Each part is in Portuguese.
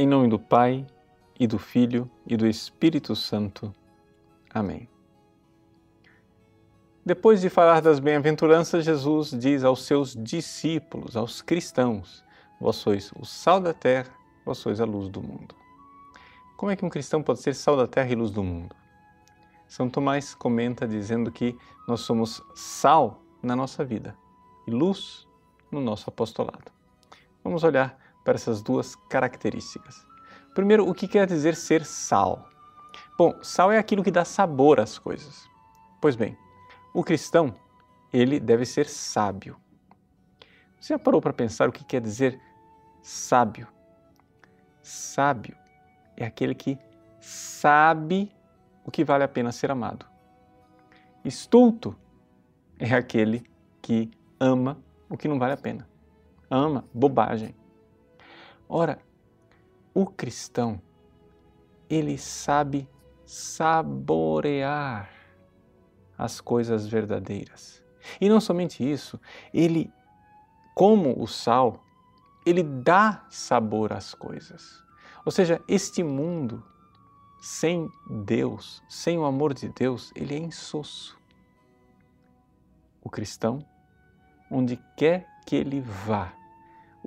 Em nome do Pai, e do Filho, e do Espírito Santo. Amém. Depois de falar das bem-aventuranças, Jesus diz aos seus discípulos, aos cristãos: Vós sois o sal da terra, vós sois a luz do mundo. Como é que um cristão pode ser sal da terra e luz do mundo? São Tomás comenta dizendo que nós somos sal na nossa vida e luz no nosso apostolado. Vamos olhar para essas duas características. Primeiro, o que quer dizer ser sal? Bom, sal é aquilo que dá sabor às coisas. Pois bem, o cristão, ele deve ser sábio. Você já parou para pensar o que quer dizer sábio? Sábio é aquele que sabe o que vale a pena ser amado. Estulto é aquele que ama o que não vale a pena. Ama bobagem. Ora, o cristão, ele sabe saborear as coisas verdadeiras. E não somente isso, ele, como o sal, ele dá sabor às coisas. Ou seja, este mundo sem Deus, sem o amor de Deus, ele é insosso. O cristão, onde quer que ele vá,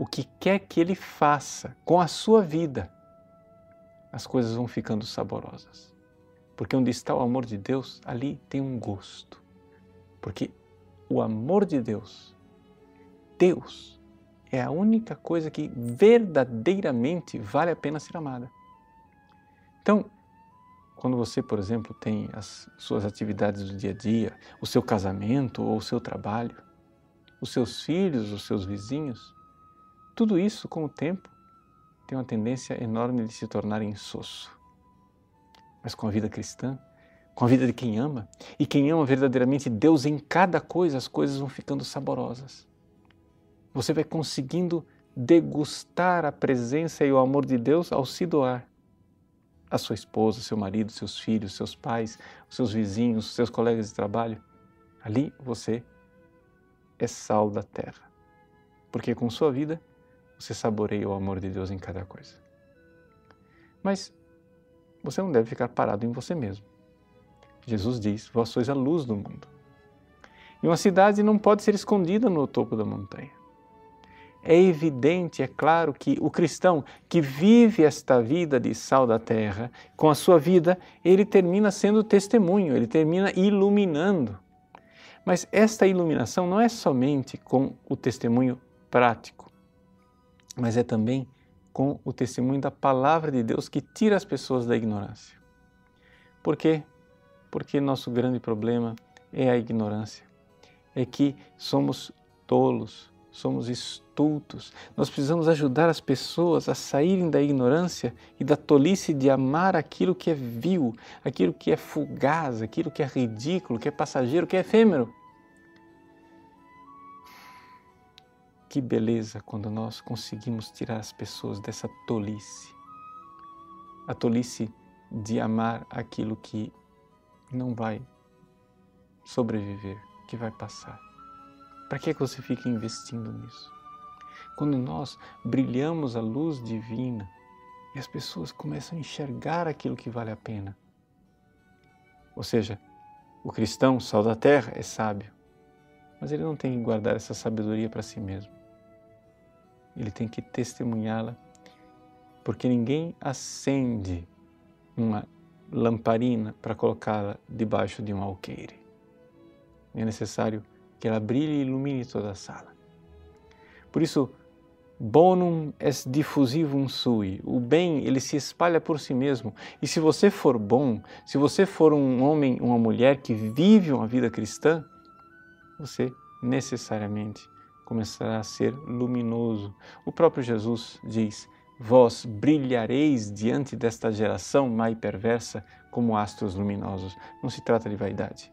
o que quer que ele faça com a sua vida, as coisas vão ficando saborosas. Porque onde está o amor de Deus, ali tem um gosto. Porque o amor de Deus, Deus, é a única coisa que verdadeiramente vale a pena ser amada. Então, quando você, por exemplo, tem as suas atividades do dia a dia, o seu casamento ou o seu trabalho, os seus filhos, os seus vizinhos, tudo isso, com o tempo, tem uma tendência enorme de se tornar insosso. Mas com a vida cristã, com a vida de quem ama, e quem ama verdadeiramente Deus em cada coisa, as coisas vão ficando saborosas você vai conseguindo degustar a presença e o amor de Deus ao se doar. A sua esposa, seu marido, seus filhos, seus pais, seus vizinhos, seus colegas de trabalho. Ali você é sal da terra. Porque com sua vida você saboreia o amor de Deus em cada coisa. Mas você não deve ficar parado em você mesmo. Jesus diz: Vós sois a luz do mundo. E uma cidade não pode ser escondida no topo da montanha é evidente, é claro, que o cristão que vive esta vida de sal da terra, com a sua vida, ele termina sendo testemunho, ele termina iluminando. Mas esta iluminação não é somente com o testemunho prático, mas é também com o testemunho da palavra de Deus que tira as pessoas da ignorância. Por quê? Porque nosso grande problema é a ignorância. É que somos tolos, somos estultos. Nós precisamos ajudar as pessoas a saírem da ignorância e da tolice de amar aquilo que é vil, aquilo que é fugaz, aquilo que é ridículo, que é passageiro, que é efêmero. Que beleza quando nós conseguimos tirar as pessoas dessa tolice. A tolice de amar aquilo que não vai sobreviver, que vai passar. Para que, é que você fica investindo nisso? Quando nós brilhamos a luz divina e as pessoas começam a enxergar aquilo que vale a pena. Ou seja, o cristão, sal da terra, é sábio, mas ele não tem que guardar essa sabedoria para si mesmo. Ele tem que testemunhá-la, porque ninguém acende uma lamparina para colocá-la debaixo de um alqueire. É necessário que ela brilhe e ilumine toda a sala. Por isso, bonum est diffusivum sui. O bem, ele se espalha por si mesmo. E se você for bom, se você for um homem, uma mulher que vive uma vida cristã, você necessariamente começará a ser luminoso. O próprio Jesus diz: Vós brilhareis diante desta geração má e perversa como astros luminosos. Não se trata de vaidade.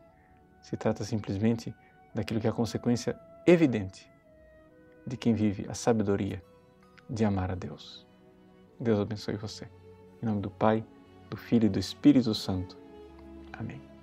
Se trata simplesmente daquilo que é a consequência evidente de quem vive a sabedoria de amar a Deus. Deus abençoe você. Em nome do Pai, do Filho e do Espírito Santo. Amém.